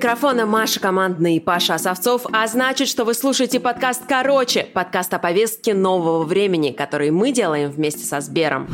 Микрофона Маша Командный и Паша Осовцов, а значит, что вы слушаете подкаст «Короче», подкаст о повестке нового времени, который мы делаем вместе со Сбером.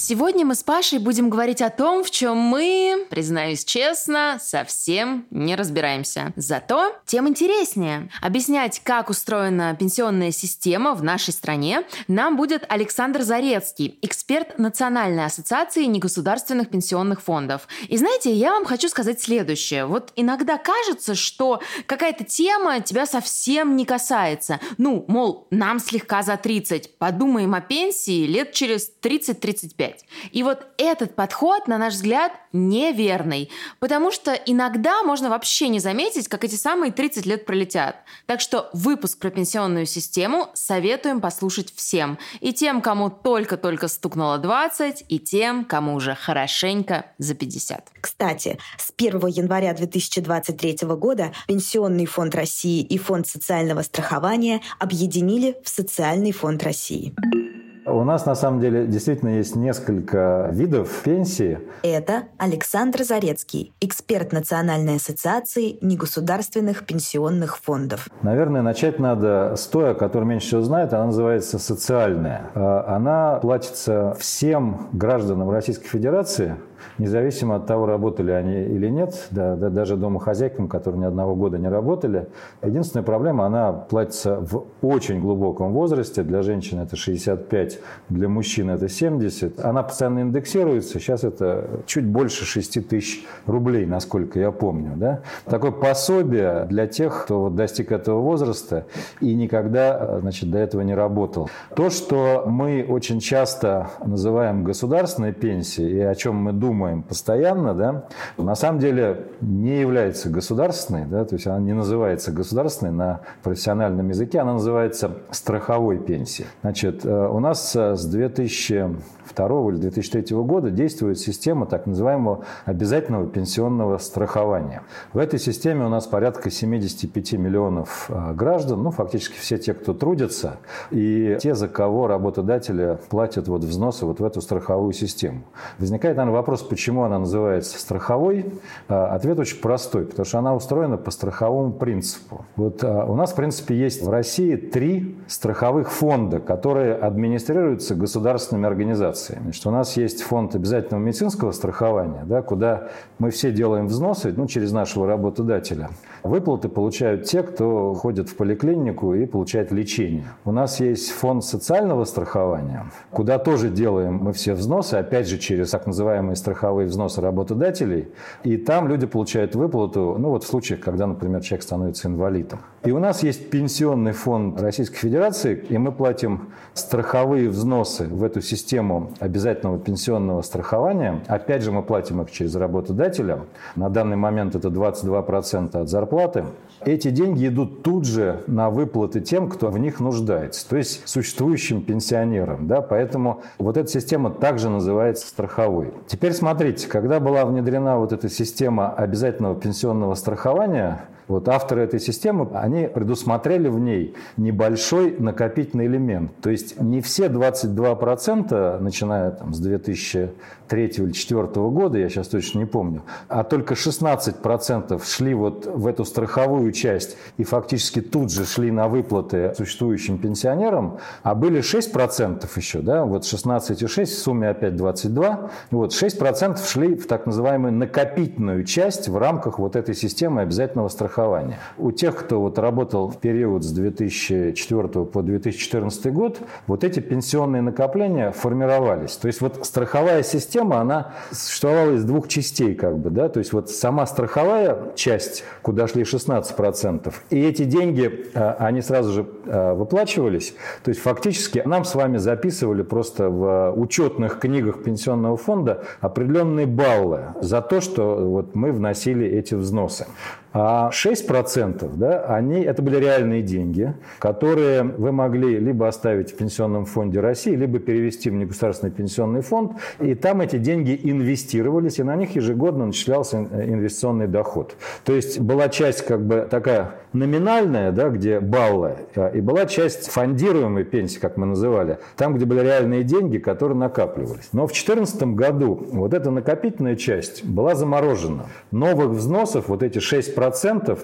Сегодня мы с Пашей будем говорить о том, в чем мы, признаюсь честно, совсем не разбираемся. Зато тем интереснее. Объяснять, как устроена пенсионная система в нашей стране, нам будет Александр Зарецкий, эксперт Национальной ассоциации негосударственных пенсионных фондов. И знаете, я вам хочу сказать следующее. Вот иногда кажется, что какая-то тема тебя совсем не касается. Ну, мол, нам слегка за 30, подумаем о пенсии лет через 30-35. 5. И вот этот подход, на наш взгляд, неверный, потому что иногда можно вообще не заметить, как эти самые 30 лет пролетят. Так что выпуск про пенсионную систему советуем послушать всем. И тем, кому только-только стукнуло 20, и тем, кому уже хорошенько за 50. Кстати, с 1 января 2023 года Пенсионный фонд России и Фонд социального страхования объединили в Социальный фонд России. У нас на самом деле действительно есть несколько видов пенсии. Это Александр Зарецкий, эксперт Национальной ассоциации негосударственных пенсионных фондов. Наверное, начать надо с той, о которой меньше всего знают. Она называется социальная. А, она платится всем гражданам Российской Федерации независимо от того, работали они или нет, да, да, даже домохозяйкам, которые ни одного года не работали. Единственная проблема, она платится в очень глубоком возрасте. Для женщин это 65, для мужчин это 70. Она постоянно индексируется. Сейчас это чуть больше 6 тысяч рублей, насколько я помню. Да? Такое пособие для тех, кто вот достиг этого возраста и никогда значит, до этого не работал. То, что мы очень часто называем государственной пенсией и о чем мы думаем, думаем постоянно, да, на самом деле не является государственной, да, то есть она не называется государственной на профессиональном языке, она называется страховой пенсией. Значит, э, у нас э, с 2000 2002 или 2003 года действует система так называемого обязательного пенсионного страхования. В этой системе у нас порядка 75 миллионов а, граждан, ну, фактически все те, кто трудится, и те, за кого работодатели платят вот взносы вот в эту страховую систему. Возникает, наверное, вопрос, почему она называется страховой. А, ответ очень простой, потому что она устроена по страховому принципу. Вот а, у нас, в принципе, есть в России три страховых фонда, которые администрируются государственными организациями. Значит, у нас есть фонд обязательного медицинского страхования, да, куда мы все делаем взносы ну, через нашего работодателя. Выплаты получают те, кто ходит в поликлинику и получает лечение. У нас есть фонд социального страхования, куда тоже делаем мы все взносы, опять же через так называемые страховые взносы работодателей. И там люди получают выплату, ну вот в случаях, когда, например, человек становится инвалидом. И у нас есть пенсионный фонд Российской Федерации, и мы платим страховые взносы в эту систему обязательного пенсионного страхования. Опять же, мы платим их через работодателя. На данный момент это 22% от зарплаты. Эти деньги идут тут же на выплаты тем, кто в них нуждается, то есть существующим пенсионерам. Да? Поэтому вот эта система также называется страховой. Теперь смотрите, когда была внедрена вот эта система обязательного пенсионного страхования, вот авторы этой системы, они предусмотрели в ней небольшой накопительный элемент. То есть не все 22%, начиная там, с 2003 или 2004 года, я сейчас точно не помню, а только 16% шли вот в эту страховую часть и фактически тут же шли на выплаты существующим пенсионерам, а были 6% еще, да, вот 16,6 в сумме опять 22, вот 6% шли в так называемую накопительную часть в рамках вот этой системы обязательного страхования страхования. У тех, кто вот работал в период с 2004 по 2014 год, вот эти пенсионные накопления формировались. То есть вот страховая система, она существовала из двух частей как бы, да, то есть вот сама страховая часть, куда шли 16%, и эти деньги, а, они сразу же а, выплачивались, то есть фактически нам с вами записывали просто в учетных книгах пенсионного фонда определенные баллы за то, что вот мы вносили эти взносы. А 6% да, они, это были реальные деньги, которые вы могли либо оставить в Пенсионном фонде России, либо перевести в негосударственный пенсионный фонд, и там эти деньги инвестировались, и на них ежегодно начислялся инвестиционный доход. То есть была часть как бы такая номинальная, да, где баллы, а, и была часть фондируемой пенсии, как мы называли, там, где были реальные деньги, которые накапливались. Но в 2014 году вот эта накопительная часть была заморожена. Новых взносов, вот эти 6%,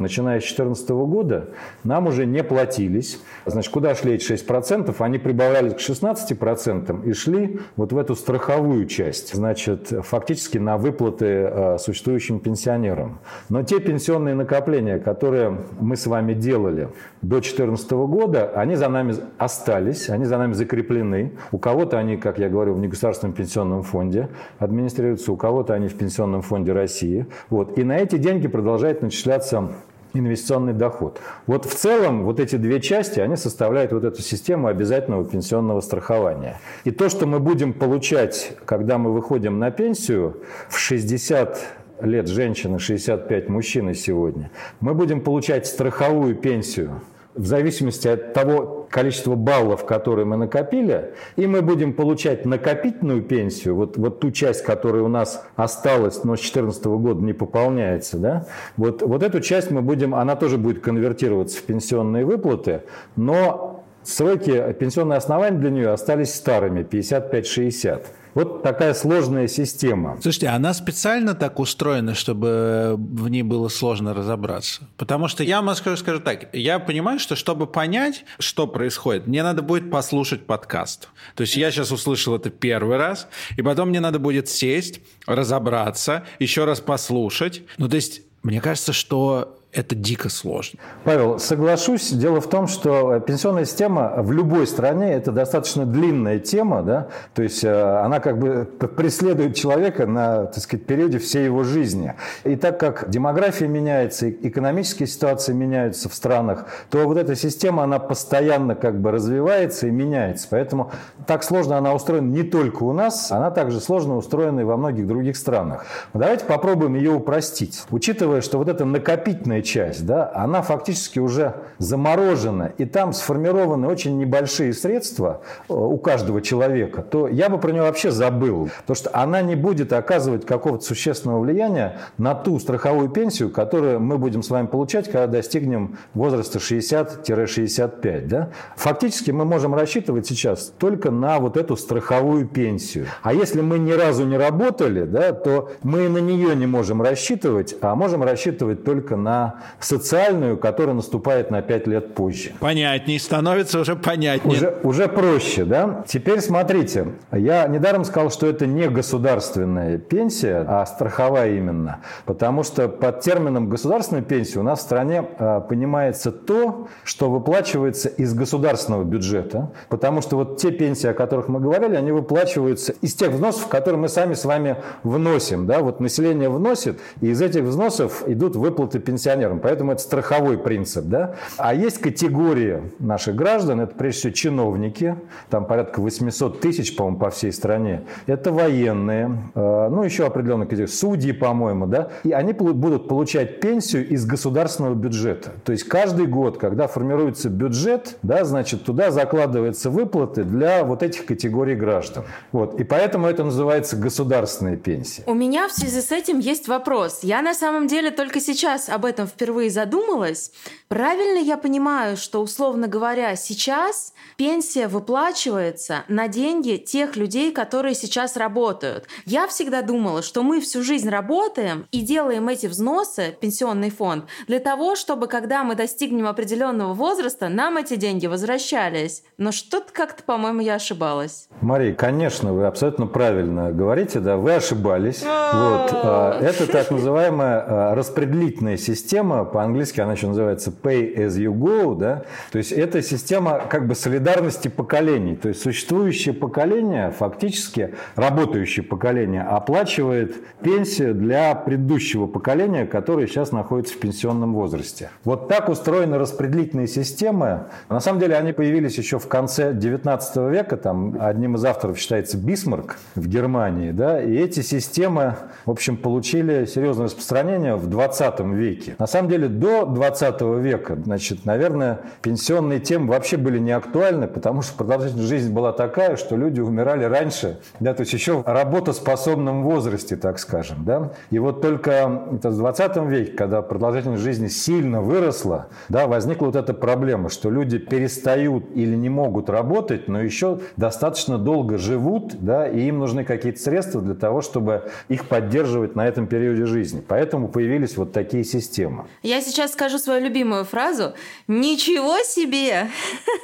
начиная с 2014 года, нам уже не платились. Значит, куда шли эти 6%? Они прибавлялись к 16% и шли вот в эту страховую часть. Значит, фактически на выплаты а, существующим пенсионерам. Но те пенсионные накопления, которые мы с вами делали до 2014 года, они за нами остались, они за нами закреплены. У кого-то они, как я говорю, в негосударственном пенсионном фонде администрируются, у кого-то они в Пенсионном фонде России. Вот. И на эти деньги продолжает начисляться инвестиционный доход. Вот в целом вот эти две части, они составляют вот эту систему обязательного пенсионного страхования. И то, что мы будем получать, когда мы выходим на пенсию в 60 лет женщины, 65 мужчины сегодня, мы будем получать страховую пенсию в зависимости от того количества баллов, которые мы накопили, и мы будем получать накопительную пенсию, вот, вот ту часть, которая у нас осталась, но с 2014 года не пополняется, да, вот, вот эту часть мы будем, она тоже будет конвертироваться в пенсионные выплаты, но сроки, пенсионные основания для нее остались старыми, 55-60. Вот такая сложная система. Слушайте, она специально так устроена, чтобы в ней было сложно разобраться? Потому что я вам скажу, скажу так, я понимаю, что чтобы понять, что происходит, мне надо будет послушать подкаст. То есть я сейчас услышал это первый раз, и потом мне надо будет сесть, разобраться, еще раз послушать. Ну, то есть мне кажется, что это дико сложно. Павел, соглашусь. Дело в том, что пенсионная система в любой стране это достаточно длинная тема, да, то есть э, она как бы преследует человека на, так сказать, периоде всей его жизни. И так как демография меняется, экономические ситуации меняются в странах, то вот эта система, она постоянно как бы развивается и меняется. Поэтому так сложно она устроена не только у нас, она также сложно устроена и во многих других странах. давайте попробуем ее упростить. Учитывая, что вот эта накопительная часть, да, она фактически уже заморожена, и там сформированы очень небольшие средства э, у каждого человека, то я бы про нее вообще забыл. Потому что она не будет оказывать какого-то существенного влияния на ту страховую пенсию, которую мы будем с вами получать, когда достигнем возраста 60-65. Да? Фактически мы можем рассчитывать сейчас только на вот эту страховую пенсию. А если мы ни разу не работали, да, то мы на нее не можем рассчитывать, а можем рассчитывать только на социальную, которая наступает на 5 лет позже. Понятнее, становится уже понятнее. Уже, уже проще, да? Теперь смотрите, я недаром сказал, что это не государственная пенсия, а страховая именно, потому что под термином государственная пенсия у нас в стране а, понимается то, что выплачивается из государственного бюджета, потому что вот те пенсии, о которых мы говорили, они выплачиваются из тех взносов, которые мы сами с вами вносим, да, вот население вносит, и из этих взносов идут выплаты пенсионерам пенсионерам. Поэтому это страховой принцип. Да? А есть категории наших граждан, это прежде всего чиновники, там порядка 800 тысяч, по-моему, по всей стране. Это военные, э, ну еще определенные категории, судьи, по-моему, да, и они будут получать пенсию из государственного бюджета. То есть каждый год, когда формируется бюджет, да, значит, туда закладываются выплаты для вот этих категорий граждан. Вот. И поэтому это называется государственная пенсия. У меня в связи с этим есть вопрос. Я на самом деле только сейчас об этом впервые задумалась, правильно я понимаю, что, условно говоря, сейчас пенсия выплачивается на деньги тех людей, которые сейчас работают. Я всегда думала, что мы всю жизнь работаем и делаем эти взносы, пенсионный фонд, для того, чтобы, когда мы достигнем определенного возраста, нам эти деньги возвращались. Но что-то как-то, по-моему, я ошибалась. Мария, конечно, вы абсолютно правильно говорите, да, вы ошибались. Вот. А, это так называемая а, распределительная система, система, по-английски она еще называется pay as you go, да, то есть это система как бы солидарности поколений, то есть существующее поколение, фактически работающее поколение, оплачивает пенсию для предыдущего поколения, которое сейчас находится в пенсионном возрасте. Вот так устроены распределительные системы. На самом деле они появились еще в конце 19 века, там одним из авторов считается Бисмарк в Германии, да, и эти системы, в общем, получили серьезное распространение в 20 веке. На самом деле до 20 века, значит, наверное, пенсионные темы вообще были не актуальны, потому что продолжительность жизни была такая, что люди умирали раньше, да, то есть еще в работоспособном возрасте, так скажем, да. И вот только это в 20 веке, когда продолжительность жизни сильно выросла, да, возникла вот эта проблема, что люди перестают или не могут работать, но еще достаточно долго живут, да, и им нужны какие-то средства для того, чтобы их поддерживать на этом периоде жизни. Поэтому появились вот такие системы. Я сейчас скажу свою любимую фразу. Ничего себе!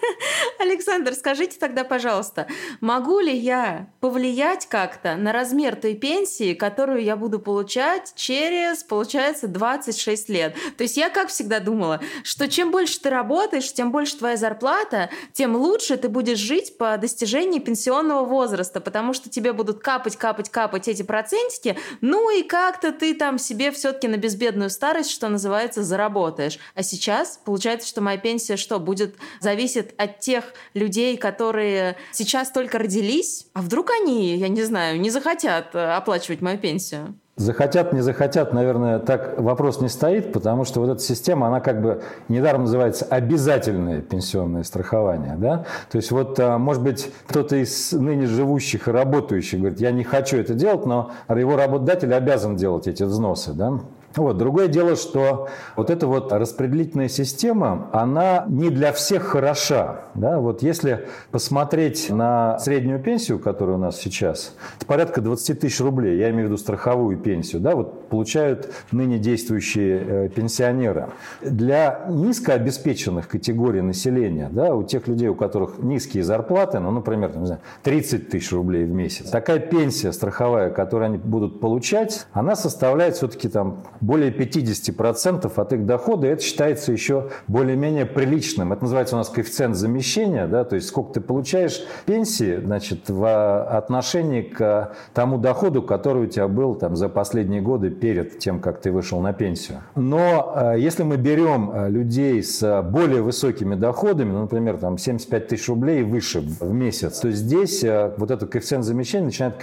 Александр, скажите тогда, пожалуйста, могу ли я повлиять как-то на размер той пенсии, которую я буду получать через, получается, 26 лет? То есть я как всегда думала, что чем больше ты работаешь, тем больше твоя зарплата, тем лучше ты будешь жить по достижении пенсионного возраста, потому что тебе будут капать, капать, капать эти процентики, ну и как-то ты там себе все-таки на безбедную старость, что называется, заработаешь. А сейчас получается, что моя пенсия что, будет зависит от тех людей, которые сейчас только родились, а вдруг они, я не знаю, не захотят э, оплачивать мою пенсию? Захотят, не захотят, наверное, так вопрос не стоит, потому что вот эта система, она как бы недаром называется обязательное пенсионное страхование. Да? То есть вот, а, может быть, кто-то из ныне живущих и работающих говорит, я не хочу это делать, но его работодатель обязан делать эти взносы. Да? Вот. Другое дело, что вот эта вот распределительная система, она не для всех хороша. Да? Вот если посмотреть на среднюю пенсию, которая у нас сейчас, это порядка 20 тысяч рублей, я имею в виду страховую пенсию, да, вот получают ныне действующие э, пенсионеры. Для низкообеспеченных категорий населения, да, у тех людей, у которых низкие зарплаты, ну, например, не знаю, 30 тысяч рублей в месяц, такая пенсия страховая, которую они будут получать, она составляет все-таки там более 50% от их дохода, и это считается еще более-менее приличным. Это называется у нас коэффициент замещения, да, то есть сколько ты получаешь пенсии значит, в отношении к тому доходу, который у тебя был там, за последние годы перед тем, как ты вышел на пенсию. Но э, если мы берем э, людей с более высокими доходами, ну, например, там 75 тысяч рублей и выше в месяц, то здесь вот этот коэффициент замещения начинает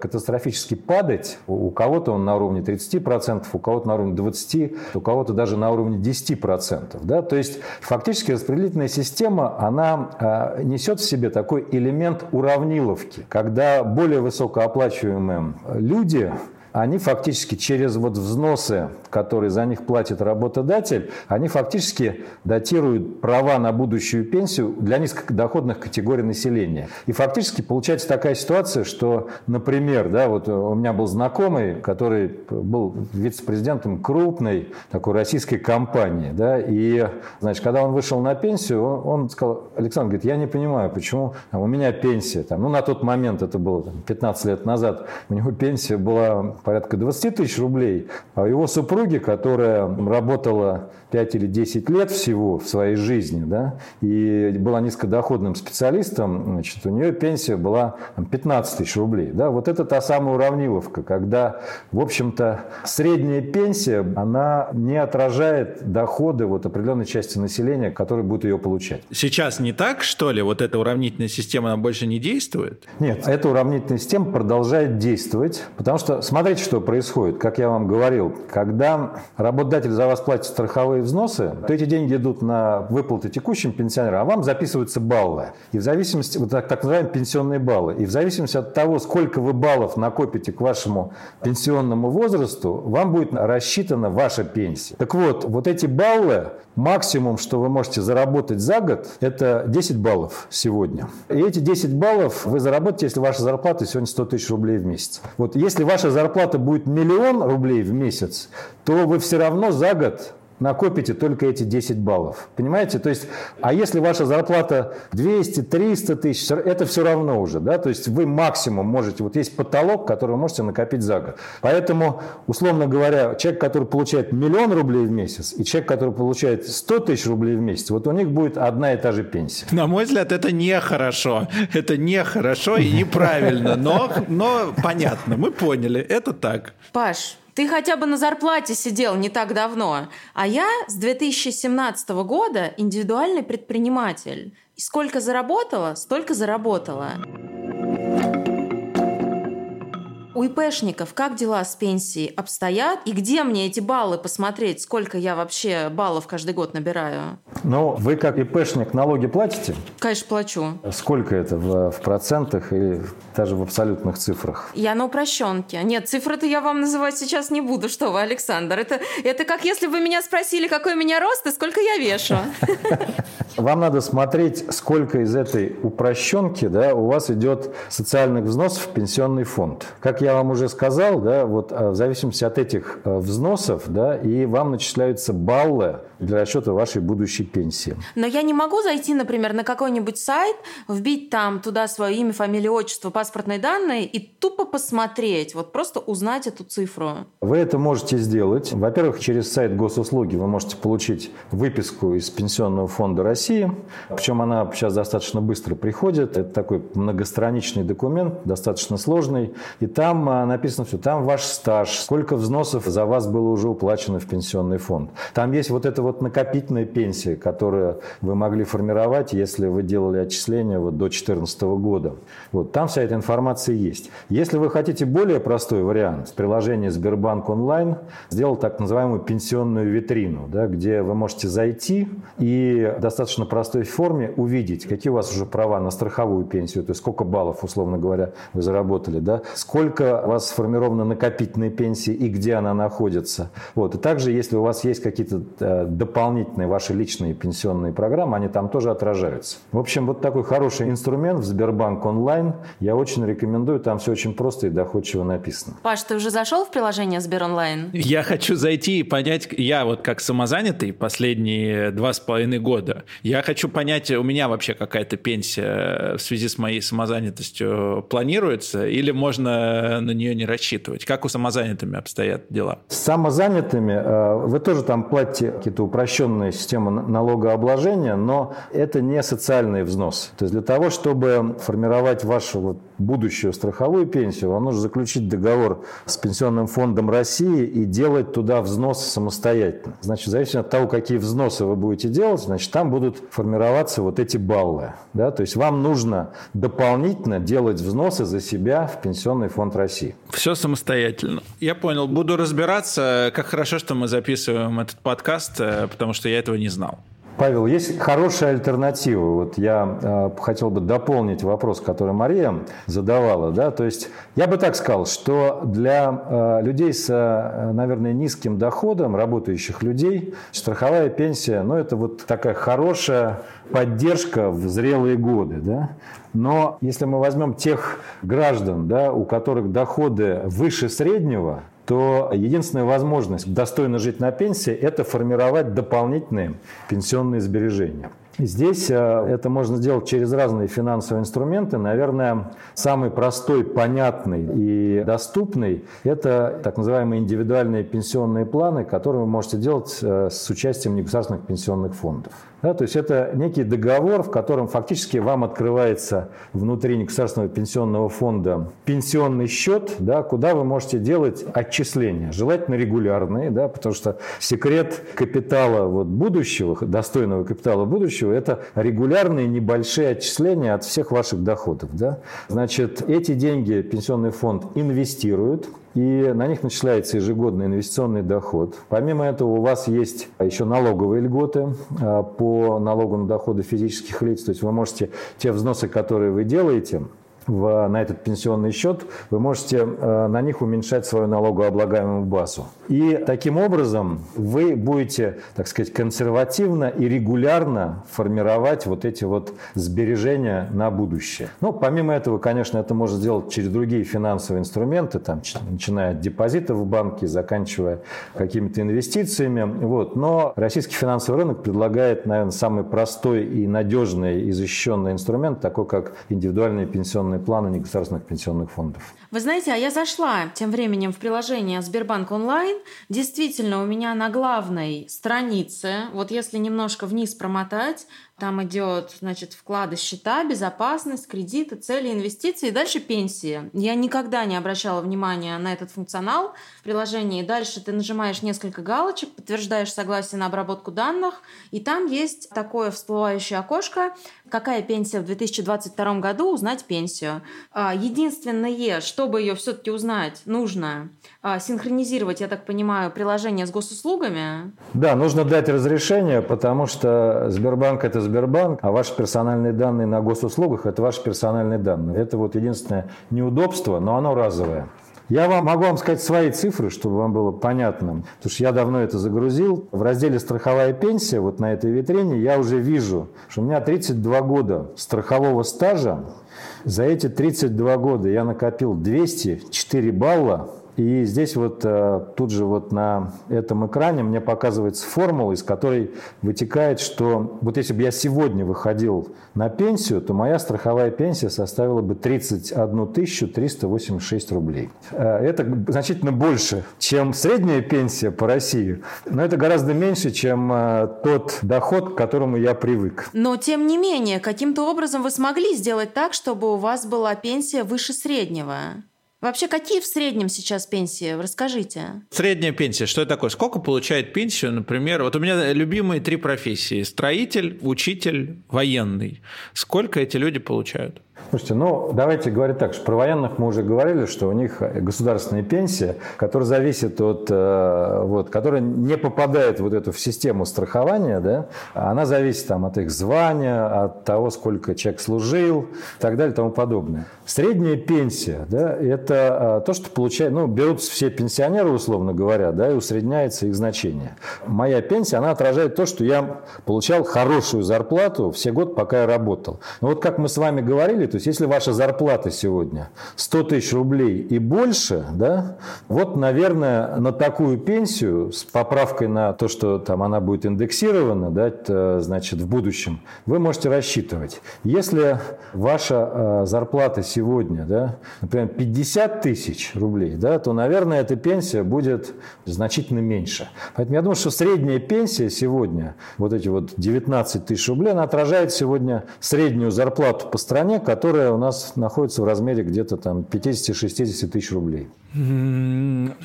катастрофически падать. У кого-то он на уровне 30%, у кого-то на уровне 20, у кого-то даже на уровне 10%. Да? То есть фактически распределительная система, она э, несет в себе такой элемент уравниловки, когда более высокооплачиваемые люди они фактически через вот взносы, которые за них платит работодатель, они фактически датируют права на будущую пенсию для низкодоходных категорий населения. И фактически получается такая ситуация, что, например, да, вот у меня был знакомый, который был вице-президентом крупной такой российской компании, да, и, значит, когда он вышел на пенсию, он, он сказал, Александр, говорит, я не понимаю, почему там, у меня пенсия, там, ну, на тот момент, это было там, 15 лет назад, у него пенсия была порядка 20 тысяч рублей, а его супруги, которая работала 5 или 10 лет всего в своей жизни, да, и была низкодоходным специалистом, значит, у нее пенсия была 15 тысяч рублей. Да. Вот это та самая уравниловка, когда, в общем-то, средняя пенсия, она не отражает доходы вот определенной части населения, которые будут ее получать. Сейчас не так, что ли? Вот эта уравнительная система, она больше не действует? Нет, эта уравнительная система продолжает действовать, потому что, смотрите, что происходит. Как я вам говорил, когда работодатель за вас платит страховые взносы, то эти деньги идут на выплаты текущим пенсионерам, а вам записываются баллы. И в зависимости, вот так, так называемые пенсионные баллы, и в зависимости от того, сколько вы баллов накопите к вашему пенсионному возрасту, вам будет рассчитана ваша пенсия. Так вот, вот эти баллы, максимум, что вы можете заработать за год, это 10 баллов сегодня. И эти 10 баллов вы заработаете, если ваша зарплата сегодня 100 тысяч рублей в месяц. Вот если ваша зарплата будет миллион рублей в месяц, то вы все равно за год накопите только эти 10 баллов. Понимаете? То есть, а если ваша зарплата 200, 300 тысяч, это все равно уже, да? То есть вы максимум можете, вот есть потолок, который вы можете накопить за год. Поэтому, условно говоря, человек, который получает миллион рублей в месяц, и человек, который получает 100 тысяч рублей в месяц, вот у них будет одна и та же пенсия. На мой взгляд, это нехорошо. Это нехорошо и неправильно, но, но понятно, мы поняли, это так. Паш, ты хотя бы на зарплате сидел не так давно. А я с 2017 года индивидуальный предприниматель. И сколько заработала, столько заработала. У ИПшников как дела с пенсией обстоят? И где мне эти баллы посмотреть, сколько я вообще баллов каждый год набираю? Ну, вы как ИПшник налоги платите? Конечно, плачу. Сколько это в, в процентах или даже в абсолютных цифрах? Я на упрощенке. Нет, цифры-то я вам называть сейчас не буду. Что вы, Александр? Это, это как если бы меня спросили, какой у меня рост и сколько я вешу. Вам надо смотреть, сколько из этой упрощенки да, у вас идет социальных взносов в пенсионный фонд. Как я вам уже сказал, да, вот э, в зависимости от этих э, взносов, да, и вам начисляются баллы для расчета вашей будущей пенсии. Но я не могу зайти, например, на какой-нибудь сайт, вбить там туда свое имя, фамилию, отчество, паспортные данные и тупо посмотреть, вот просто узнать эту цифру. Вы это можете сделать. Во-первых, через сайт госуслуги вы можете получить выписку из Пенсионного фонда России. Причем она сейчас достаточно быстро приходит. Это такой многостраничный документ, достаточно сложный. И там а, написано все. Там ваш стаж, сколько взносов за вас было уже уплачено в пенсионный фонд. Там есть вот это вот накопительная пенсия, которую вы могли формировать, если вы делали отчисления вот до 2014 года. Вот, там вся эта информация есть. Если вы хотите более простой вариант, приложение Сбербанк онлайн сделал так называемую пенсионную витрину, да, где вы можете зайти и в достаточно простой форме увидеть, какие у вас уже права на страховую пенсию, то есть сколько баллов, условно говоря, вы заработали, да, сколько у вас сформировано накопительной пенсии и где она находится. Вот. И также, если у вас есть какие-то э, дополнительные ваши личные пенсионные программы, они там тоже отражаются. В общем, вот такой хороший инструмент в Сбербанк онлайн. Я очень рекомендую, там все очень просто и доходчиво написано. Паш, ты уже зашел в приложение Сбер онлайн? Я хочу зайти и понять, я вот как самозанятый последние два с половиной года, я хочу понять, у меня вообще какая-то пенсия в связи с моей самозанятостью планируется или можно на нее не рассчитывать? Как у самозанятыми обстоят дела? С самозанятыми э, вы тоже там платите какие-то упрощенные системы налогообложения, но это не социальный взнос. То есть для того, чтобы формировать вашу вот будущую страховую пенсию, вам нужно заключить договор с Пенсионным фондом России и делать туда взносы самостоятельно. Значит, в зависимости от того, какие взносы вы будете делать, значит, там будут формироваться вот эти баллы. Да? То есть вам нужно дополнительно делать взносы за себя в Пенсионный фонд России. Все самостоятельно. Я понял. Буду разбираться. Как хорошо, что мы записываем этот подкаст, э, потому что я этого не знал. Павел, есть хорошая альтернатива. Вот я э, хотел бы дополнить вопрос, который Мария задавала. Да? То есть я бы так сказал, что для э, людей с, э, наверное, низким доходом, работающих людей, страховая пенсия, ну, это вот такая хорошая поддержка в зрелые годы. Да? Но если мы возьмем тех граждан, да, у которых доходы выше среднего, то единственная возможность достойно жить на пенсии – это формировать дополнительные пенсионные сбережения. Здесь э, это можно сделать через разные финансовые инструменты. Наверное, самый простой, понятный и доступный – это так называемые индивидуальные пенсионные планы, которые вы можете делать э, с участием негосударственных пенсионных фондов. Да, то есть это некий договор, в котором фактически вам открывается внутри негосударственного пенсионного фонда пенсионный счет, да, куда вы можете делать отчисления, желательно регулярные, да, потому что секрет капитала вот будущего, достойного капитала будущего, это регулярные небольшие отчисления от всех ваших доходов. Да. Значит, эти деньги пенсионный фонд инвестирует, и на них начисляется ежегодный инвестиционный доход. Помимо этого у вас есть еще налоговые льготы а, по налогу на доходы физических лиц, то есть вы можете те взносы, которые вы делаете, в, на этот пенсионный счет, вы можете э, на них уменьшать свою налогооблагаемую базу. И таким образом вы будете, так сказать, консервативно и регулярно формировать вот эти вот сбережения на будущее. Ну, помимо этого, конечно, это можно сделать через другие финансовые инструменты, там, начиная от депозитов в банке, заканчивая какими-то инвестициями. Вот. Но российский финансовый рынок предлагает, наверное, самый простой и надежный и защищенный инструмент, такой как индивидуальные пенсионные пенсионные планы негосударственных пенсионных фондов. Вы знаете, а я зашла тем временем в приложение Сбербанк онлайн. Действительно, у меня на главной странице, вот если немножко вниз промотать, Там идет, значит, вклады, счета, безопасность, кредиты, цели, инвестиции и дальше пенсии. Я никогда не обращала внимания на этот функционал в приложении. Дальше ты нажимаешь несколько галочек, подтверждаешь согласие на обработку данных, и там есть такое всплывающее окошко, какая пенсия в 2022 году, узнать пенсию. А, единственное, чтобы ее все-таки узнать, нужно а, синхронизировать, я так понимаю, приложение с госуслугами. Да, нужно дать разрешение, потому что Сбербанк – это Сбербанк, а ваши персональные данные на госуслугах – это ваши персональные данные. Это вот единственное неудобство, но оно разовое. Я вам могу вам сказать свои цифры, чтобы вам было понятно. Потому что я давно это загрузил. В разделе «Страховая пенсия» вот на этой витрине я уже вижу, что у меня 32 года страхового стажа. За эти 32 года я накопил 204 балла и здесь вот э, тут же вот на этом экране мне показывается формула, из которой вытекает, что вот если бы я сегодня выходил на пенсию, то моя страховая пенсия составила бы 31 386 рублей. Э, это значительно больше, чем средняя пенсия по России, но это гораздо меньше, чем э, тот доход, к которому я привык. Но тем не менее, каким-то образом вы смогли сделать так, чтобы у вас была пенсия выше среднего? Вообще, какие в среднем сейчас пенсии? Расскажите. Средняя пенсия, что это такое? Сколько получает пенсию, например? Вот у меня любимые три профессии. Строитель, учитель, военный. Сколько эти люди получают? Слушайте, ну давайте говорить так, что про военных мы уже говорили, что у них государственная пенсия, которая зависит от, э, вот, которая не попадает вот эту в систему страхования, да, она зависит там от их звания, от того, сколько человек служил и так далее и тому подобное. Средняя пенсия, да, это э, то, что получают, ну, берутся все пенсионеры, условно говоря, да, и усредняется их значение. Моя пенсия, она отражает то, что я получал хорошую зарплату все год, пока я работал. Но вот как мы с вами говорили, то есть если ваша зарплата сегодня 100 тысяч рублей и больше, да, вот, наверное, на такую пенсию с поправкой на то, что там она будет индексирована, да, значит, в будущем, вы можете рассчитывать. Если ваша э, зарплата сегодня, да, например, 50 тысяч рублей, да, то, наверное, эта пенсия будет значительно меньше. Поэтому я думаю, что средняя пенсия сегодня, вот эти вот 19 тысяч рублей, она отражает сегодня среднюю зарплату по стране, которая у нас находится в размере где-то там 50-60 тысяч рублей.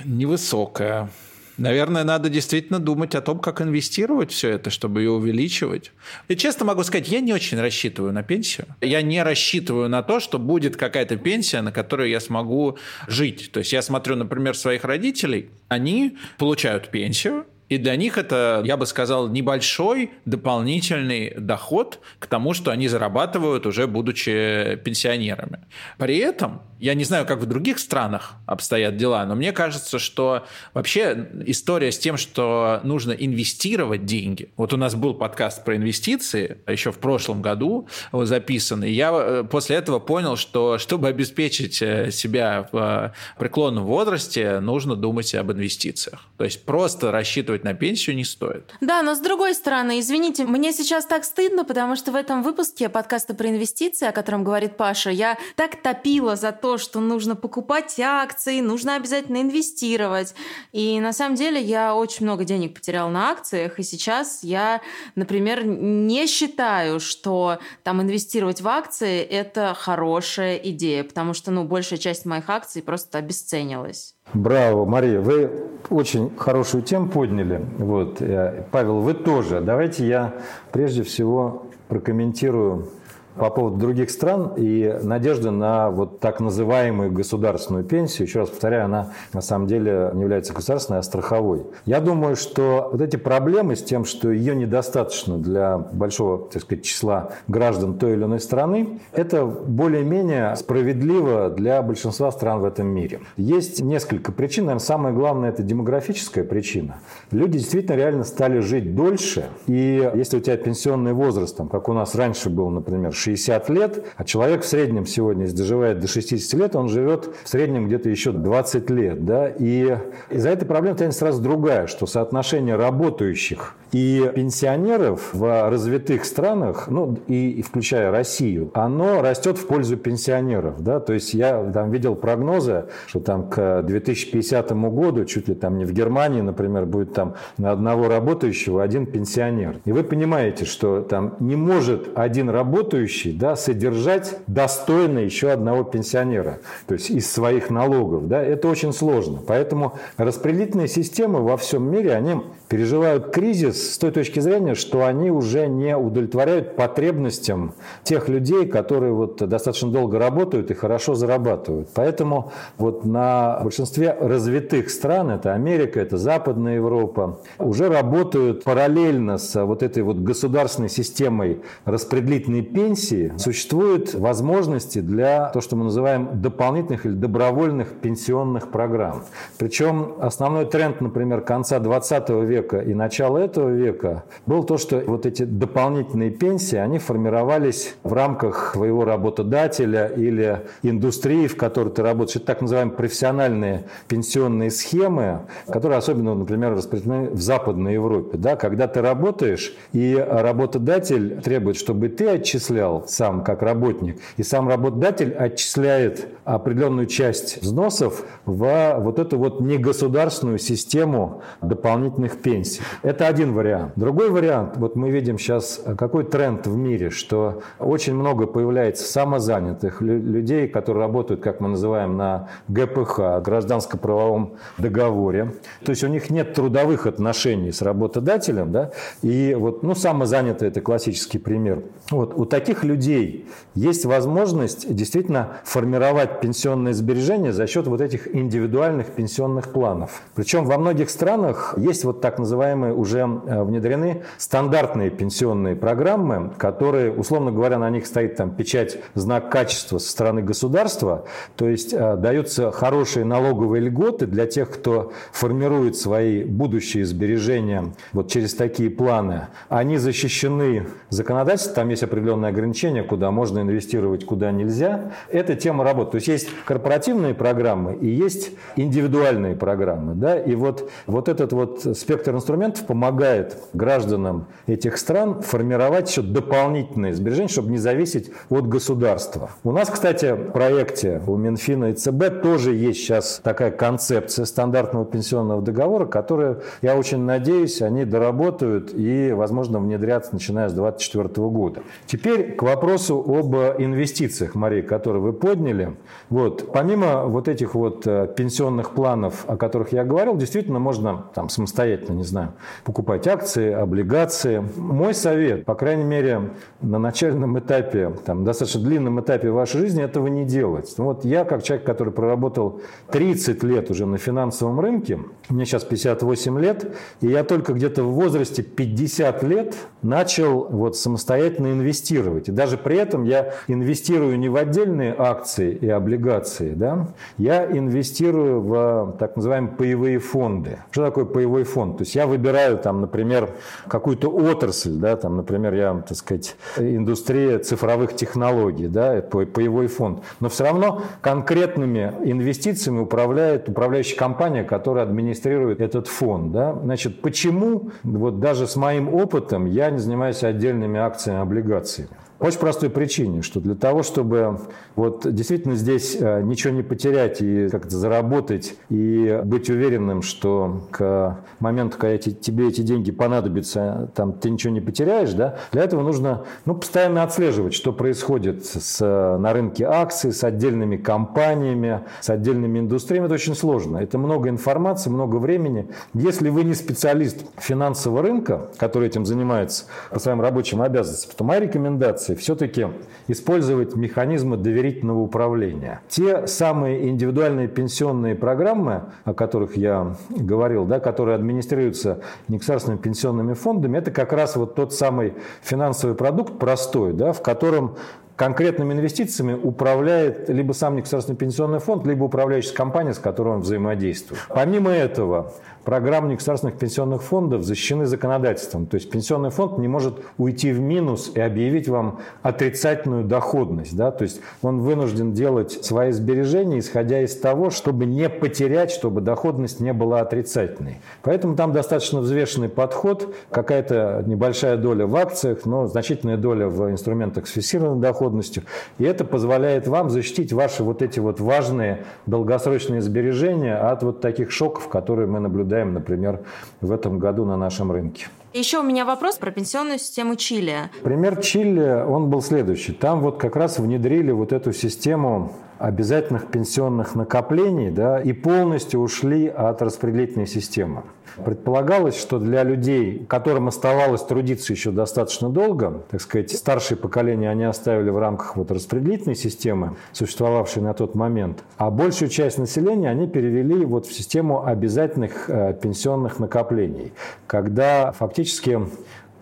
Невысокая. Наверное, надо действительно думать о том, как инвестировать все это, чтобы ее увеличивать. И честно могу сказать, я не очень рассчитываю на пенсию. Я не рассчитываю на то, что будет какая-то пенсия, на которую я смогу жить. То есть я смотрю, например, своих родителей, они получают пенсию, и для них это, я бы сказал, небольшой дополнительный доход к тому, что они зарабатывают уже будучи пенсионерами. При этом, я не знаю, как в других странах обстоят дела, но мне кажется, что вообще история с тем, что нужно инвестировать деньги. Вот у нас был подкаст про инвестиции еще в прошлом году записан, и я э, после этого понял, что чтобы обеспечить э, себя в э, преклонном возрасте, нужно думать об инвестициях. То есть просто рассчитывать на пенсию не стоит. Да, но с другой стороны, извините, мне сейчас так стыдно, потому что в этом выпуске подкаста про инвестиции, о котором говорит Паша, я так топила за то, что нужно покупать акции, нужно обязательно инвестировать. И на самом деле я очень много денег потеряла на акциях, и сейчас я, например, не считаю, что там инвестировать в акции – это хорошая идея, потому что, ну, большая часть моих акций просто обесценилась. Браво, Мария, вы очень хорошую тему подняли. Вот, э, Павел, вы тоже. Давайте я прежде всего прокомментирую по поводу других стран и надежда на вот так называемую государственную пенсию, еще раз повторяю, она на самом деле не является государственной, а страховой. Я думаю, что вот эти проблемы с тем, что ее недостаточно для большого так сказать, числа граждан той или иной страны, это более-менее справедливо для большинства стран в этом мире. Есть несколько причин. Наверное, самое главное – это демографическая причина. Люди действительно реально стали жить дольше. И если у тебя пенсионный возраст, там, как у нас раньше был, например, 60 лет, а человек в среднем сегодня, если доживает до 60 лет, он живет в среднем где-то еще 20 лет. Да? И из-за этой проблемы тянет сразу другая, что соотношение работающих и пенсионеров в развитых странах, ну и включая Россию, оно растет в пользу пенсионеров. Да? То есть я там видел прогнозы, что там к 2050 году, чуть ли там не в Германии, например, будет там на одного работающего один пенсионер. И вы понимаете, что там не может один работающий да, содержать достойно еще одного пенсионера, то есть из своих налогов. Да? Это очень сложно. Поэтому распределительные системы во всем мире, они переживают кризис с той точки зрения, что они уже не удовлетворяют потребностям тех людей, которые вот достаточно долго работают и хорошо зарабатывают. Поэтому вот на большинстве развитых стран, это Америка, это Западная Европа, уже работают параллельно с вот этой вот государственной системой распределительной пенсии, существуют возможности для то, что мы называем дополнительных или добровольных пенсионных программ. Причем основной тренд, например, конца 20 века века и начала этого века был то, что вот эти дополнительные пенсии, они формировались в рамках своего работодателя или индустрии, в которой ты работаешь. Это так называемые профессиональные пенсионные схемы, которые особенно, например, распространены в Западной Европе. Да? Когда ты работаешь, и работодатель требует, чтобы ты отчислял сам как работник, и сам работодатель отчисляет определенную часть взносов в вот эту вот негосударственную систему дополнительных пенсий. Это один вариант. Другой вариант, вот мы видим сейчас какой тренд в мире, что очень много появляется самозанятых людей, которые работают, как мы называем, на ГПХ, гражданско-правовом договоре. То есть у них нет трудовых отношений с работодателем, да, и вот, ну, самозанятый – это классический пример. Вот у таких людей есть возможность действительно формировать пенсионные сбережения за счет вот этих индивидуальных пенсионных планов. Причем во многих странах есть вот так называемые уже э, внедрены стандартные пенсионные программы, которые, условно говоря, на них стоит там печать, знак качества со стороны государства, то есть э, даются хорошие налоговые льготы для тех, кто формирует свои будущие сбережения вот через такие планы. Они защищены законодательством, там есть определенные ограничения, куда можно инвестировать, куда нельзя. Эта тема работает. То есть есть корпоративные программы и есть индивидуальные программы. Да? И вот, вот этот вот спектр спектр инструментов помогает гражданам этих стран формировать еще дополнительные сбережения, чтобы не зависеть от государства. У нас, кстати, в проекте у Минфина и ЦБ тоже есть сейчас такая концепция стандартного пенсионного договора, которую, я очень надеюсь, они доработают и, возможно, внедрятся начиная с 2024 года. Теперь к вопросу об инвестициях, Мария, которые вы подняли. Вот, помимо вот этих вот э, пенсионных планов, о которых я говорил, действительно можно там самостоятельно не знаю, покупать акции, облигации. Мой совет, по крайней мере, на начальном этапе, там, достаточно длинном этапе вашей жизни этого не делать. Вот я, как человек, который проработал 30 лет уже на финансовом рынке, мне сейчас 58 лет, и я только где-то в возрасте 50 лет начал вот самостоятельно инвестировать. И даже при этом я инвестирую не в отдельные акции и облигации, да, я инвестирую в так называемые паевые фонды. Что такое паевой фонд? То есть я выбираю там, например, какую-то отрасль, да, там, например, я, так сказать, индустрия цифровых технологий, да, паевой фонд. Но все равно конкретными инвестициями управляет управляющая компания, которая администрирует этот фонд. Да. Значит, почему вот даже с моим опытом я не занимаюсь отдельными акциями, облигациями? Очень простой причине, что для того, чтобы вот действительно здесь э, ничего не потерять и как-то заработать и быть уверенным, что к моменту, когда тебе эти деньги понадобятся, там ты ничего не потеряешь, да, для этого нужно ну, постоянно отслеживать, что происходит с, на рынке акций, с отдельными компаниями, с отдельными индустриями. Это очень сложно. Это много информации, много времени. Если вы не специалист финансового рынка, который этим занимается по своим рабочим обязанностям, то моя рекомендация рекомендации все-таки использовать механизмы доверительного управления. Те самые индивидуальные пенсионные программы, о которых я говорил, да, которые администрируются негосударственными пенсионными фондами, это как раз вот тот самый финансовый продукт простой, да, в котором конкретными инвестициями управляет либо сам негосударственный пенсионный фонд, либо управляющая компания, с которой он взаимодействует. Помимо этого, программы негосударственных пенсионных фондов защищены законодательством. То есть пенсионный фонд не может уйти в минус и объявить вам отрицательную доходность. Да? То есть он вынужден делать свои сбережения, исходя из того, чтобы не потерять, чтобы доходность не была отрицательной. Поэтому там достаточно взвешенный подход, какая-то небольшая доля в акциях, но значительная доля в инструментах с фиксированной доходностью. И это позволяет вам защитить ваши вот эти вот важные долгосрочные сбережения от вот таких шоков, которые мы наблюдаем наблюдаем, например, в этом году на нашем рынке. Еще у меня вопрос про пенсионную систему Чили. Пример Чили, он был следующий. Там вот как раз внедрили вот эту систему обязательных пенсионных накоплений да, и полностью ушли от распределительной системы. Предполагалось, что для людей, которым оставалось трудиться еще достаточно долго, так сказать, старшие поколения они оставили в рамках вот распределительной системы, существовавшей на тот момент, а большую часть населения они перевели вот в систему обязательных э, пенсионных накоплений, когда фактически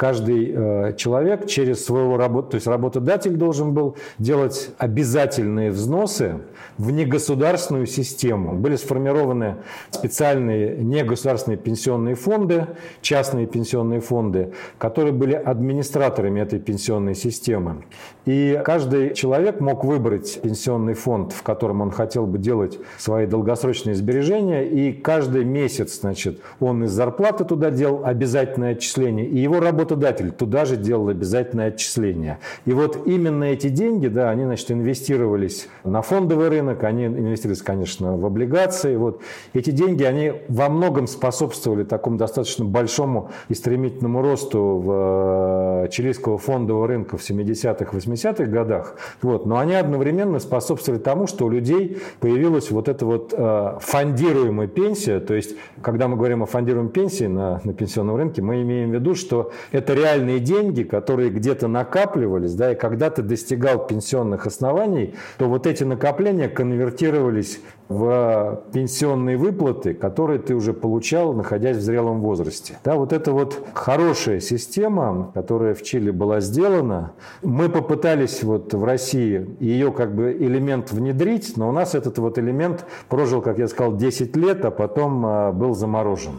каждый э, человек через своего работу, то есть работодатель должен был делать обязательные взносы в негосударственную систему. Были сформированы специальные негосударственные пенсионные фонды, частные пенсионные фонды, которые были администраторами этой пенсионной системы. И каждый человек мог выбрать пенсионный фонд, в котором он хотел бы делать свои долгосрочные сбережения, и каждый месяц, значит, он из зарплаты туда делал обязательное отчисление, и его работа работодатель туда же делал обязательное отчисление. И вот именно эти деньги, да, они, значит, инвестировались на фондовый рынок, они инвестировались, конечно, в облигации. Вот эти деньги, они во многом способствовали такому достаточно большому и стремительному росту в э, чилийского фондового рынка в 70-х, 80-х годах. Вот. Но они одновременно способствовали тому, что у людей появилась вот эта вот э, фондируемая пенсия. То есть, когда мы говорим о фондируемой пенсии на, на пенсионном рынке, мы имеем в виду, что это реальные деньги, которые где-то накапливались, да, и когда ты достигал пенсионных оснований, то вот эти накопления конвертировались в пенсионные выплаты, которые ты уже получал, находясь в зрелом возрасте. Да, вот это вот хорошая система, которая в Чили была сделана. Мы попытались вот в России ее как бы элемент внедрить, но у нас этот вот элемент прожил, как я сказал, 10 лет, а потом а, был заморожен.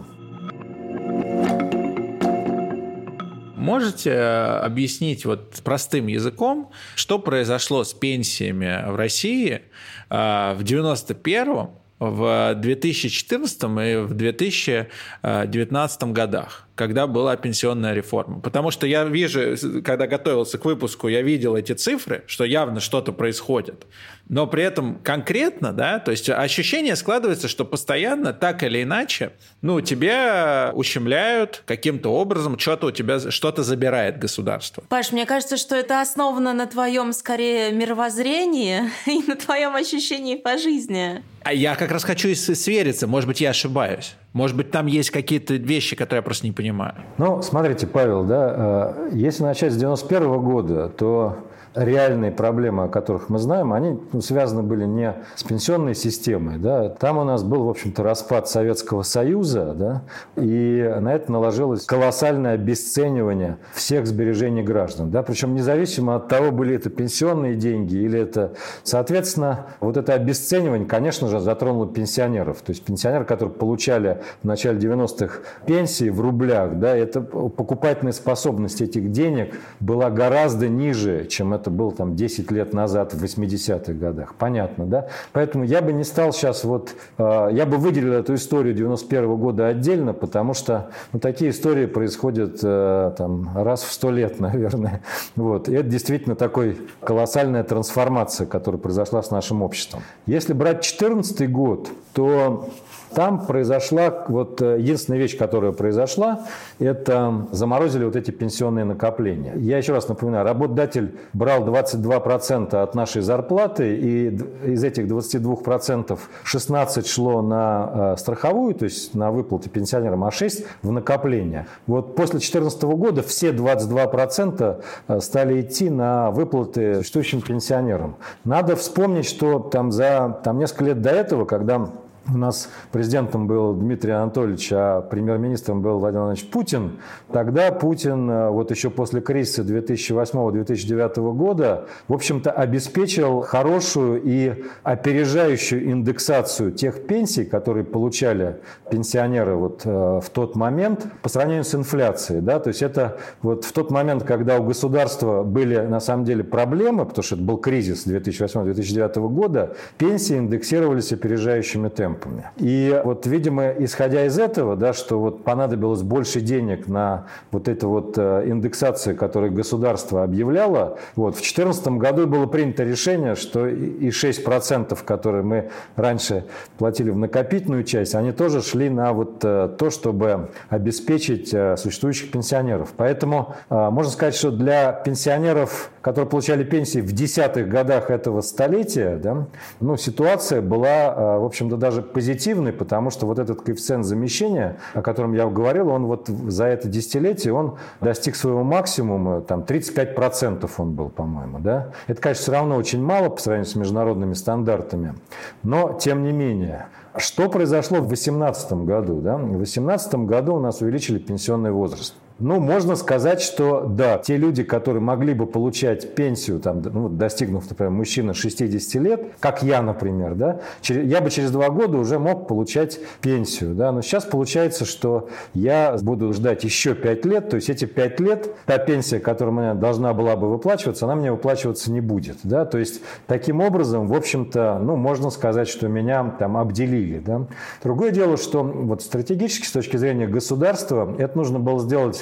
Можете э, объяснить вот простым языком, что произошло с пенсиями в России э, в 91-м, в 2014 и в 2019 годах? когда была пенсионная реформа. Потому что я вижу, когда готовился к выпуску, я видел эти цифры, что явно что-то происходит. Но при этом конкретно, да, то есть ощущение складывается, что постоянно, так или иначе, ну, тебе ущемляют каким-то образом, что-то у тебя, что-то забирает государство. Паш, мне кажется, что это основано на твоем, скорее, мировоззрении и на твоем ощущении по жизни. А я как раз хочу свериться, может быть, я ошибаюсь. Может быть, там есть какие-то вещи, которые я просто не понимаю. Ну, смотрите, Павел, да, э, если начать с 91 года, то реальные проблемы, о которых мы знаем, они ну, связаны были не с пенсионной системой. Да. Там у нас был, в общем-то, распад Советского Союза, да, и на это наложилось колоссальное обесценивание всех сбережений граждан. Да, причем независимо от того, были это пенсионные деньги или это... Соответственно, вот это обесценивание, конечно же, затронуло пенсионеров. То есть пенсионеры, которые получали в начале 90-х пенсии в рублях, да, это покупательная способность этих денег была гораздо ниже, чем это это было там 10 лет назад, в 80-х годах. Понятно, да? Поэтому я бы не стал сейчас вот... Э, я бы выделил эту историю 91 -го года отдельно, потому что ну, такие истории происходят э, там раз в сто лет, наверное. Вот. И это действительно такой колоссальная трансформация, которая произошла с нашим обществом. Если брать 2014 год, то там произошла, вот э, единственная вещь, которая произошла, это заморозили вот эти пенсионные накопления. Я еще раз напоминаю, работодатель брал 22% от нашей зарплаты, и из этих 22% 16 шло на э, страховую, то есть на выплаты пенсионерам, а 6 в накопление. Вот после 2014 года все 22% э, стали идти на выплаты существующим пенсионерам. Надо вспомнить, что там за там, несколько лет до этого, когда у нас президентом был Дмитрий Анатольевич, а премьер-министром был Владимир Владимирович Путин, тогда Путин э, вот еще после кризиса 2008-2009 года, в общем-то, обеспечил хорошую и опережающую индексацию тех пенсий, которые получали пенсионеры вот э, в тот момент по сравнению с инфляцией. Да? То есть это вот в тот момент, когда у государства были на самом деле проблемы, потому что это был кризис 2008-2009 года, пенсии индексировались опережающими темпами темпами. И вот, видимо, исходя из этого, да, что вот понадобилось больше денег на вот эту вот э, индексацию, которую государство объявляло, вот, в 2014 году было принято решение, что и 6%, которые мы раньше платили в накопительную часть, они тоже шли на вот э, то, чтобы обеспечить э, существующих пенсионеров. Поэтому можно сказать, что для пенсионеров, которые получали пенсии в десятых годах этого столетия, да, ну, ситуация была, в общем-то, даже позитивный, потому что вот этот коэффициент замещения, о котором я говорил, он вот за это десятилетие он достиг своего максимума, там 35% он был, по-моему, да. Это, конечно, все равно очень мало по сравнению с международными стандартами, но тем не менее. Что произошло в 2018 году? Да? В 2018 году у нас увеличили пенсионный возраст. Ну, можно сказать, что да, те люди, которые могли бы получать пенсию, там, ну, достигнув, например, мужчина 60 лет, как я, например, да, я бы через два года уже мог получать пенсию. Да, но сейчас получается, что я буду ждать еще 5 лет, то есть эти 5 лет, та пенсия, которая мне должна была бы выплачиваться, она мне выплачиваться не будет. Да, то есть таким образом, в общем-то, ну, можно сказать, что меня там обделили. Да. Другое дело, что вот стратегически с точки зрения государства это нужно было сделать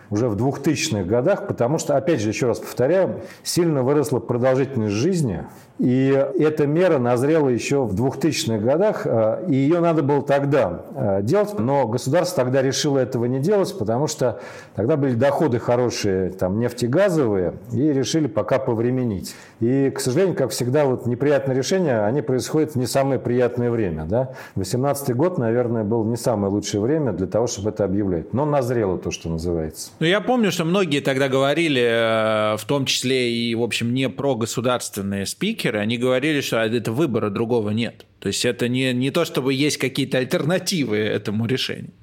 уже в 2000-х годах, потому что, опять же, еще раз повторяю, сильно выросла продолжительность жизни, и эта мера назрела еще в 2000-х годах, э, и ее надо было тогда э, делать, но государство тогда решило этого не делать, потому что тогда были доходы хорошие, там, нефтегазовые, и решили пока повременить. И, к сожалению, как всегда, вот неприятные решения, они происходят в не самое приятное время. Да? 18 год, наверное, был не самое лучшее время для того, чтобы это объявлять. Но назрело то, что называется. Ну, я помню, что многие тогда говорили, э, в том числе и, в общем, не про государственные спикеры, они говорили, что это выбора другого нет. То есть это не, не то, чтобы есть какие-то альтернативы этому решению.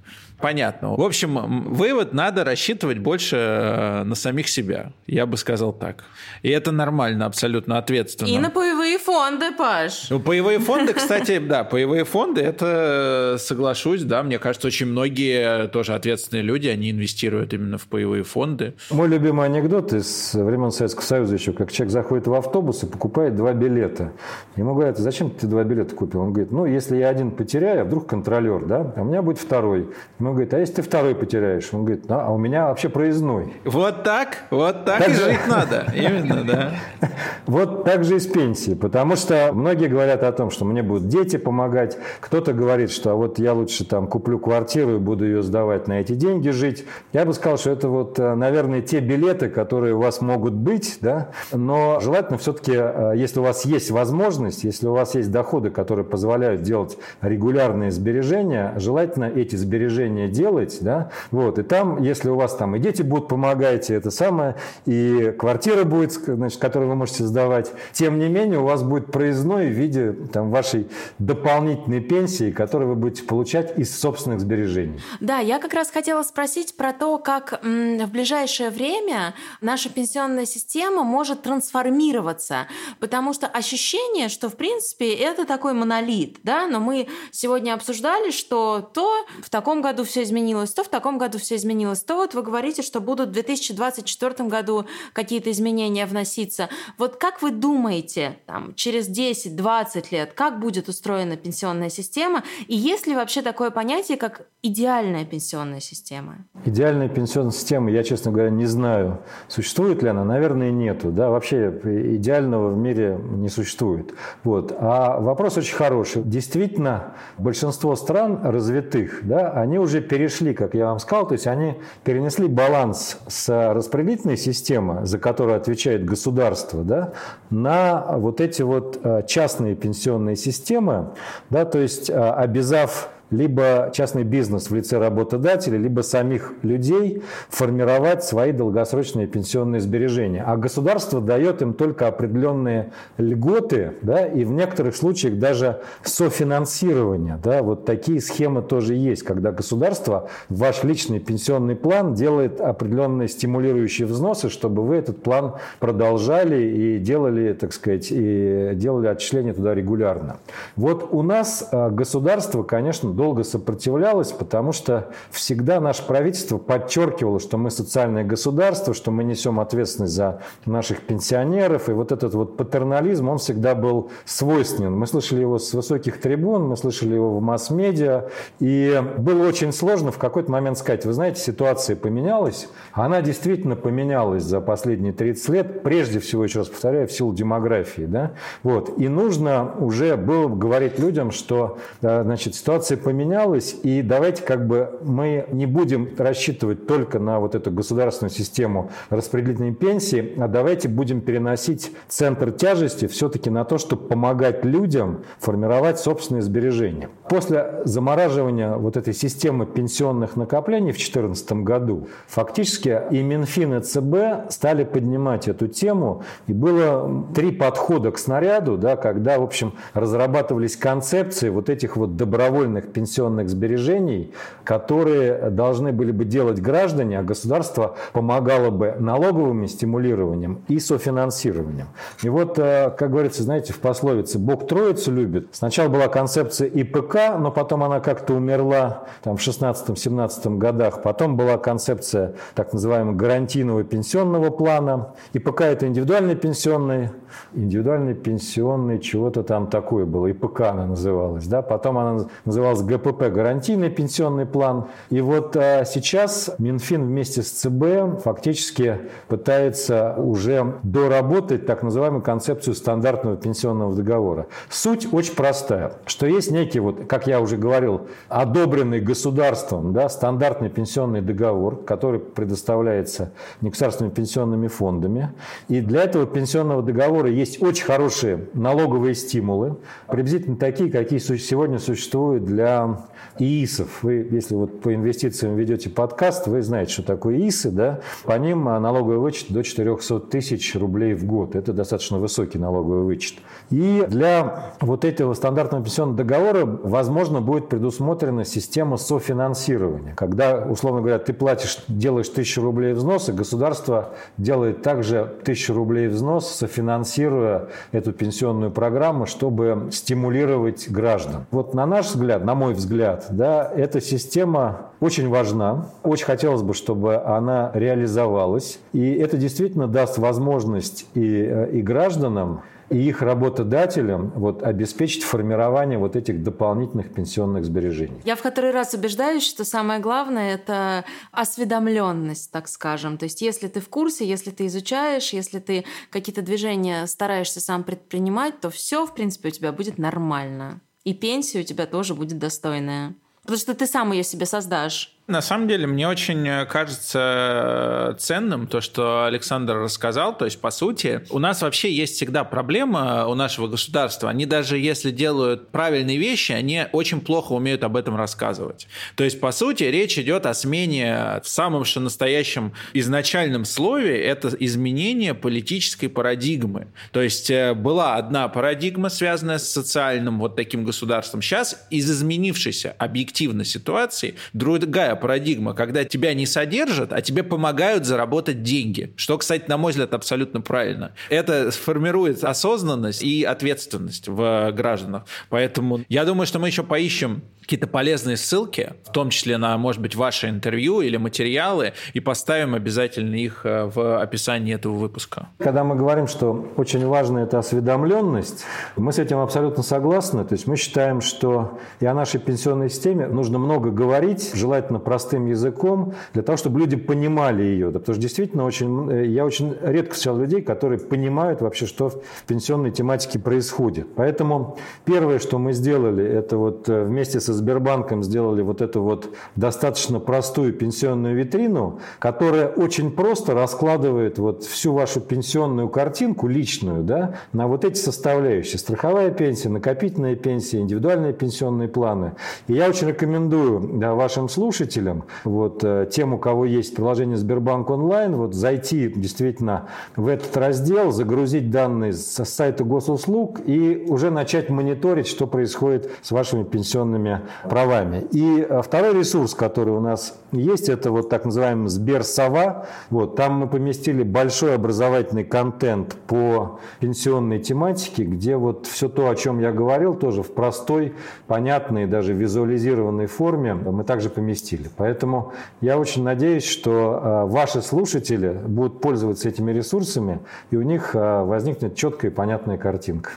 Понятно. В общем, вывод, надо рассчитывать больше э, на самих себя. Я бы сказал так. И это нормально, абсолютно ответственно. И на паевые фонды, Паш. Ну, паевые фонды, кстати, да, паевые фонды, это, соглашусь, да, мне кажется, очень многие тоже ответственные люди, они инвестируют именно в паевые фонды. Мой любимый анекдот из времен Советского Союза еще, как человек заходит в автобус и покупает два билета. Ему говорят, зачем ты два билета купил? Он говорит, ну, если я один потеряю, а вдруг контролер, да, а у меня будет второй. Он говорит, а если ты второй потеряешь? Он говорит, а, а у меня вообще проездной. Вот так, вот так, так и же... жить надо. Именно, да. Вот так же и с пенсией. Потому что многие говорят о том, что мне будут дети помогать. Кто-то говорит, что а вот я лучше там куплю квартиру и буду ее сдавать на эти деньги жить. Я бы сказал, что это вот, э, наверное, те билеты, которые у вас могут быть, да. Но желательно все-таки, э, если у вас есть возможность, если у вас есть доходы, которые позволяют делать регулярные сбережения, желательно эти сбережения сбережения делать, да, вот, и там, если у вас там и дети будут помогать, и это самое, и квартира будет, значит, которую вы можете сдавать, тем не менее у вас будет проездной в виде там вашей дополнительной пенсии, которую вы будете получать из собственных сбережений. Да, я как раз хотела спросить про то, как в ближайшее время наша пенсионная система может трансформироваться, потому что ощущение, что в принципе это такой монолит, да, но мы сегодня обсуждали, что то в таком году все изменилось, то в таком году все изменилось, то вот вы говорите, что будут в 2024 году какие-то изменения вноситься. Вот как вы думаете, там, через 10-20 лет, как будет устроена пенсионная система, и есть ли вообще такое понятие, как идеальная пенсионная система? Идеальная пенсионная система, я, честно говоря, не знаю, существует ли она, наверное, нету, да, вообще идеального в мире не существует. Вот. А вопрос очень хороший. Действительно, большинство стран развитых, да, они уже уже перешли, как я вам сказал, то есть они перенесли баланс с распределительной системы, за которую отвечает государство, да, на вот эти вот э, частные пенсионные системы, да, то есть э, обязав либо частный бизнес в лице работодателя, либо самих людей формировать свои долгосрочные пенсионные сбережения. А государство дает им только определенные льготы, да, и в некоторых случаях даже софинансирование. Да, вот такие схемы тоже есть, когда государство в ваш личный пенсионный план делает определенные стимулирующие взносы, чтобы вы этот план продолжали и делали, так сказать, и делали отчисления туда регулярно. Вот у нас а, государство, конечно, долго сопротивлялось, потому что всегда наше правительство подчеркивало, что мы социальное государство, что мы несем ответственность за наших пенсионеров, и вот этот вот патернализм, он всегда был свойственен. Мы слышали его с высоких трибун, мы слышали его в масс-медиа, и было очень сложно в какой-то момент сказать, вы знаете, ситуация поменялась, она действительно поменялась за последние 30 лет, прежде всего, еще раз повторяю, в силу демографии, да, вот, и нужно уже было говорить людям, что, значит, ситуация поменялась, и давайте как бы мы не будем рассчитывать только на вот эту государственную систему распределительной пенсии, а давайте будем переносить центр тяжести все-таки на то, чтобы помогать людям формировать собственные сбережения. После замораживания вот этой системы пенсионных накоплений в 2014 году фактически и Минфин, и ЦБ стали поднимать эту тему, и было три подхода к снаряду, да, когда, в общем, разрабатывались концепции вот этих вот добровольных пенсионных сбережений, которые должны были бы делать граждане, а государство помогало бы налоговым стимулированием и софинансированием. И вот, э, как говорится, знаете, в пословице «Бог троицу любит». Сначала была концепция ИПК, но потом она как-то умерла там, в 16-17 годах. Потом была концепция так называемого гарантийного пенсионного плана. ИПК – это индивидуальный пенсионный, индивидуальный пенсионный, чего-то там такое было. ИПК она называлась. Да? Потом она называлась ГПП – гарантийный пенсионный план. И вот а, сейчас Минфин вместе с ЦБ фактически пытается уже доработать так называемую концепцию стандартного пенсионного договора. Суть очень простая, что есть некий, вот, как я уже говорил, одобренный государством да, стандартный пенсионный договор, который предоставляется негосударственными пенсионными фондами. И для этого пенсионного договора есть очень хорошие налоговые стимулы, приблизительно такие, какие сегодня существуют для ИИСов. Вы, если вот по инвестициям ведете подкаст, вы знаете, что такое ИИСы. Да? По ним налоговый вычет до 400 тысяч рублей в год. Это достаточно высокий налоговый вычет. И для вот этого стандартного пенсионного договора, возможно, будет предусмотрена система софинансирования. Когда, условно говоря, ты платишь, делаешь тысячу рублей взноса, государство делает также тысячу рублей взнос, софинансируя эту пенсионную программу, чтобы стимулировать граждан. Вот на наш взгляд, на мой взгляд, да, эта система очень важна. Очень хотелось бы, чтобы она реализовалась. И это действительно даст возможность и, э, и гражданам, и их работодателям вот, обеспечить формирование вот этих дополнительных пенсионных сбережений. Я в который раз убеждаюсь, что самое главное – это осведомленность, так скажем. То есть если ты в курсе, если ты изучаешь, если ты какие-то движения стараешься сам предпринимать, то все, в принципе, у тебя будет нормально. И пенсия у тебя тоже будет достойная. Потому что ты сам ее себе создашь. На самом деле, мне очень э, кажется э, ценным то, что Александр рассказал. То есть, по сути, у нас вообще есть всегда проблема у нашего государства. Они даже если делают правильные вещи, они очень плохо умеют об этом рассказывать. То есть, по сути, речь идет о смене в самом что настоящем изначальном слове это изменение политической парадигмы. То есть, э, была одна парадигма, связанная с социальным вот таким государством. Сейчас из изменившейся объективной ситуации другая парадигма, когда тебя не содержат, а тебе помогают заработать деньги. Что, кстати, на мой взгляд, абсолютно правильно. Это сформирует осознанность и ответственность в гражданах. Поэтому я думаю, что мы еще поищем какие-то полезные ссылки, в том числе на, может быть, ваше интервью или материалы, и поставим обязательно их э, в описании этого выпуска. Когда мы говорим, что очень важна эта осведомленность, мы с этим абсолютно согласны. То есть мы считаем, что и о нашей пенсионной системе нужно много говорить, желательно простым языком, для того, чтобы люди понимали ее. Да, потому что действительно очень, э, я очень редко встречал людей, которые понимают вообще, что в пенсионной тематике происходит. Поэтому первое, что мы сделали, это вот э, вместе с Сбербанком сделали вот эту вот достаточно простую пенсионную витрину, которая очень просто раскладывает вот всю вашу пенсионную картинку личную да, на вот эти составляющие. Страховая пенсия, накопительная пенсия, индивидуальные пенсионные планы. И я очень рекомендую да, вашим слушателям, вот, э, тем, у кого есть приложение Сбербанк онлайн, вот, зайти действительно в этот раздел, загрузить данные со сайта госуслуг и уже начать мониторить, что происходит с вашими пенсионными правами. И э, второй ресурс, который у нас есть, это вот так называемый Сберсова. Вот, там мы поместили большой образовательный контент по пенсионной тематике, где вот все то, о чем я говорил, тоже в простой, понятной, даже визуализированной форме мы также поместили. Поэтому я очень надеюсь, что э, ваши слушатели будут пользоваться этими ресурсами, и у них э, возникнет четкая и понятная картинка.